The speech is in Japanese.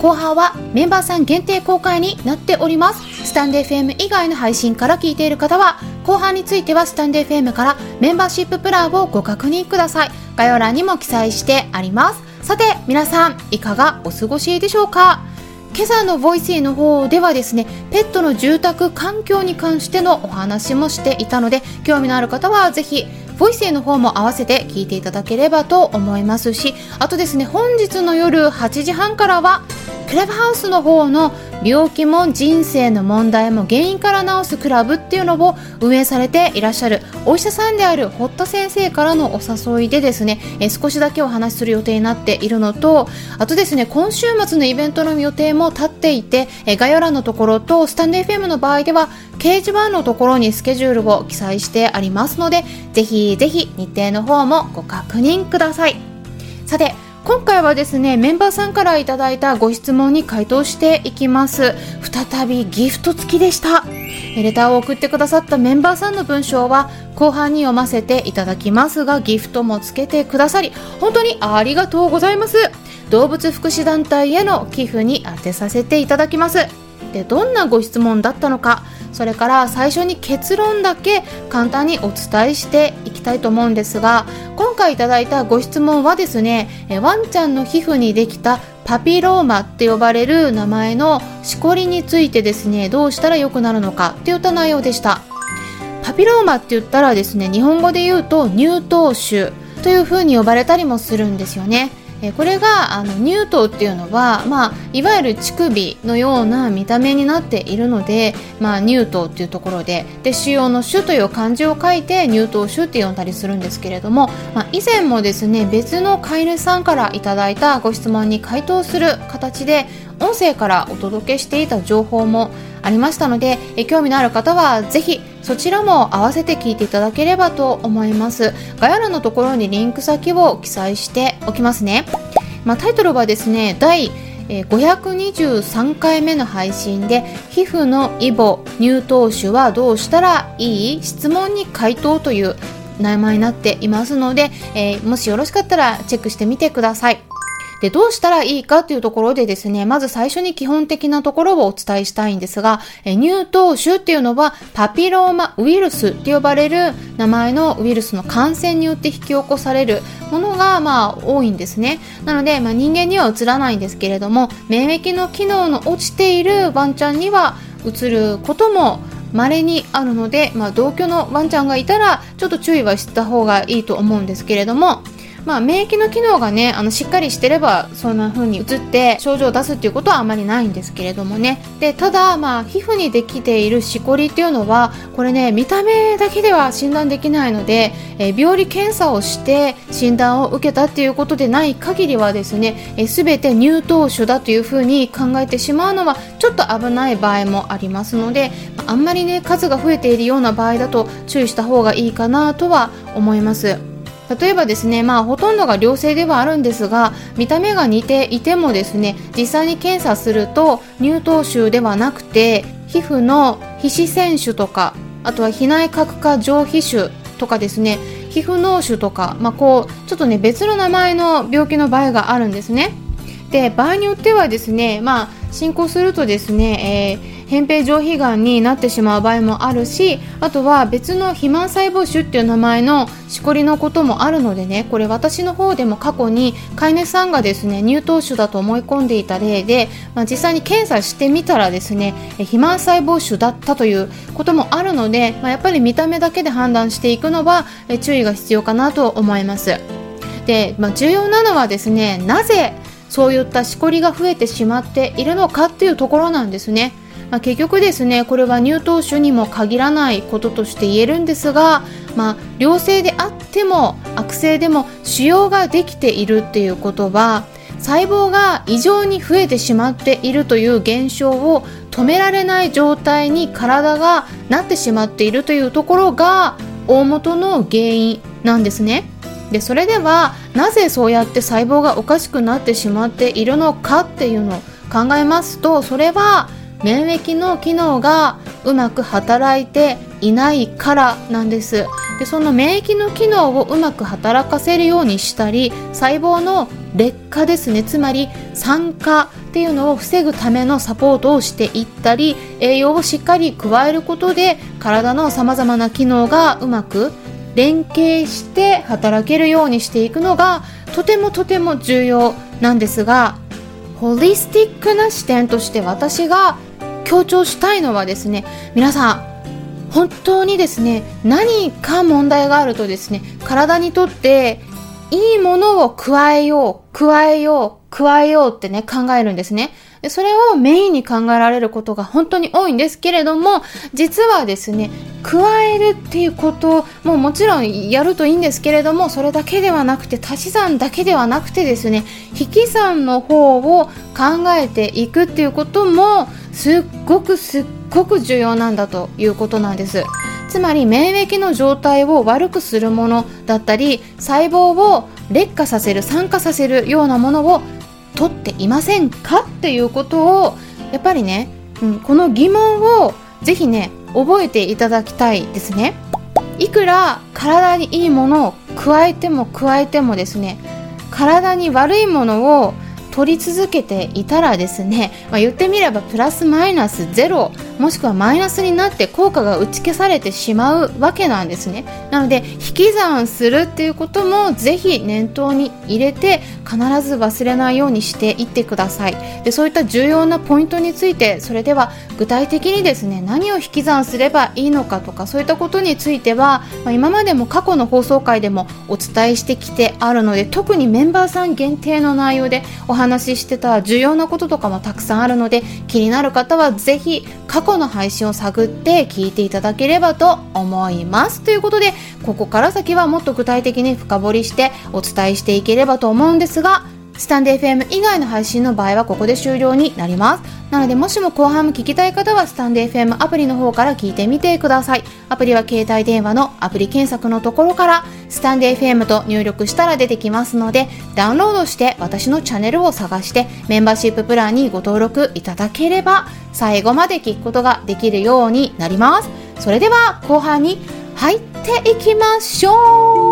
後半はメンバーさん限定公開になっております。スタンデー FM 以外の配信から聞いている方は、後半についてはスタンデー FM からメンバーシッププランをご確認ください。概要欄にも記載してあります。さて、皆さん、いかがお過ごしでしょうか？今朝のボイシーの方ではですねペットの住宅環境に関してのお話もしていたので興味のある方はぜひボイシーの方も合わせて聞いていただければと思いますしあとですね本日の夜8時半からはクラブハウスの方の病気も人生の問題も原因から治すクラブっていうのを運営されていらっしゃるお医者さんである堀田先生からのお誘いでですね、えー少しだけお話しする予定になっているのとあとですね今週末のイベントの予定も立っていて、えー概要欄のところとスタンデー FM の場合では掲示板のところにスケジュールを記載してありますのでぜひぜひ日程の方もご確認ください。さて今回はですねメンバーさんからいただいたご質問に回答していきます。再びギフト付きでした。レターを送ってくださったメンバーさんの文章は後半に読ませていただきますがギフトもつけてくださり本当にありがとうございます。動物福祉団体への寄付に充てさせていただきます。でどんなご質問だったのかそれから最初に結論だけ簡単にお伝えしていきたいと思うんですが今回いただいたご質問はですねワンちゃんの皮膚にできたパピローマって呼ばれる名前のしこりについてですねどうしたら良くなるのかっていった内容でした。パピローマって言ったらですね日本語で言うと乳頭腫というふうに呼ばれたりもするんですよね。えこれがあの乳頭っていうのは、まあ、いわゆる乳首のような見た目になっているので、まあ、乳頭っていうところでで腫瘍の種という漢字を書いて乳頭腫って呼んだりするんですけれども、まあ、以前もですね別の飼い主さんから頂いたご質問に回答する形で音声からお届けしていた情報もありましたのでえ興味のある方はぜひそちらも合わせて聞いていただければと思います。概要欄のところにリンク先を記載しておきますね、まあ、タイトルはですね第523回目の配信で皮膚のイボ乳頭腫はどうしたらいい？質問に回答という名前になっていますので、えーもしよろしかったらチェックしてみてください。で、どうしたらいいかというところでですね、まず最初に基本的なところをお伝えしたいんですが、え乳頭腫っていうのはパピローマウイルスって呼ばれる名前のウイルスの感染によって引き起こされるものがまあ多いんですね。なので、まあ、人間にはうつらないんですけれども、免疫の機能の落ちているワンちゃんにはうつることも稀にあるので、まあ、同居のワンちゃんがいたらちょっと注意はした方がいいと思うんですけれども、まあ、免疫の機能がねあのしっかりしてればそんな風に移って症状を出すっていうことはあまりないんですけれどもねでただ、まあ、皮膚にできているしこりっていうのはこれね見た目だけでは診断できないので、えー病理検査をして診断を受けたっていうことでない限りはですね、えー、全て乳頭腫だという風に考えてしまうのはちょっと危ない場合もありますのであんまりね数が増えているような場合だと注意した方がいいかなとは思います。例えばですね、まあ、ほとんどが良性ではあるんですが見た目が似ていてもですね実際に検査すると乳頭腫ではなくて皮膚の皮脂腺腫とかあとは皮内角化上皮腫とかですね皮膚脳腫とか、まあ、こうちょっとね別の名前の病気の場合があるんですね。で場合によってはですね、まあ、進行するとですね、えー扁平上皮がんになってしまう場合もあるしあとは別の肥満細胞腫っていう名前のしこりのこともあるのでねこれ私の方でも過去に飼い主さんがですね乳頭腫だと思い込んでいた例で、まあ、実際に検査してみたらですね肥満細胞腫だったということもあるので、まあ、やっぱり見た目だけで判断していくのは注意が必要かなと思います。で、まあ、重要なのはですねなぜそういったしこりが増えてしまっているのかっていうところなんですね。まあ、結局ですねこれは乳頭腫にも限らないこととして言えるんですが、まあ、良性であっても悪性でも腫瘍ができているっていうことは細胞が異常に増えてしまっているという現象を止められない状態に体がなってしまっているというところが大元の原因なんですね。でそれではなぜそうやって細胞がおかしくなってしまっているのかっていうのを考えますとそれは免疫の機能がうまく働いていないからなんです。でその免疫の機能をうまく働かせるようにしたり細胞の劣化ですね。つまり酸化っていうのを防ぐためのサポートをしていったり栄養をしっかり加えることで体のさまざまな機能がうまく連携して働けるようにしていくのがとてもとても重要なんですがホリスティックな視点として私が強調したいのはですね皆さん本当にですね何か問題があるとですね体にとっていいものを加えよう加えよう加えようってね考えるんですね。でそれをメインに考えられることが本当に多いんですけれども実はですね加えるっていうことももちろんやるといいんですけれどもそれだけではなくて足し算だけではなくてですね引き算の方を考えていくっていうこともすっごくすっごく重要なんだということなんです。つまり免疫の状態を悪くするものだったり細胞を劣化させる酸化させるようなものを取っていませんか？っていうことをやっぱりね、うん、この疑問をぜひね覚えていただきたいですね。いくら体にいいものを加えても加えてもですね体に悪いものを取り続けていたらですね、まあ、言ってみればプラスマイナスゼロもしくはマイナスになって効果が打ち消されてしまうわけなんですね。なので引き算するっていうこともぜひ念頭に入れて必ず忘れないようにしていってください。でそういった重要なポイントについてそれでは具体的にですね何を引き算すればいいのかとかそういったことについては、まあ、今までも過去の放送回でもお伝えしてきてあるので特にメンバーさん限定の内容でお話ししてた重要なこととかもたくさんあるので気になる方は是非過去の配信を探って聞いていただければと思います。ということでここから先はもっと具体的に深掘りしてお伝えしていければと思うんですがスタンデー FM 以外の配信の場合はここで終了になります。なのでもしも後半も聞きたい方はスタンデー FM アプリの方から聞いてみてください。アプリは携帯電話のアプリ検索のところからスタンデー FM と入力したら出てきますのでダウンロードして私のチャンネルを探してメンバーシッププランにご登録いただければ最後まで聞くことができるようになります。それでは後半に入っていきましょう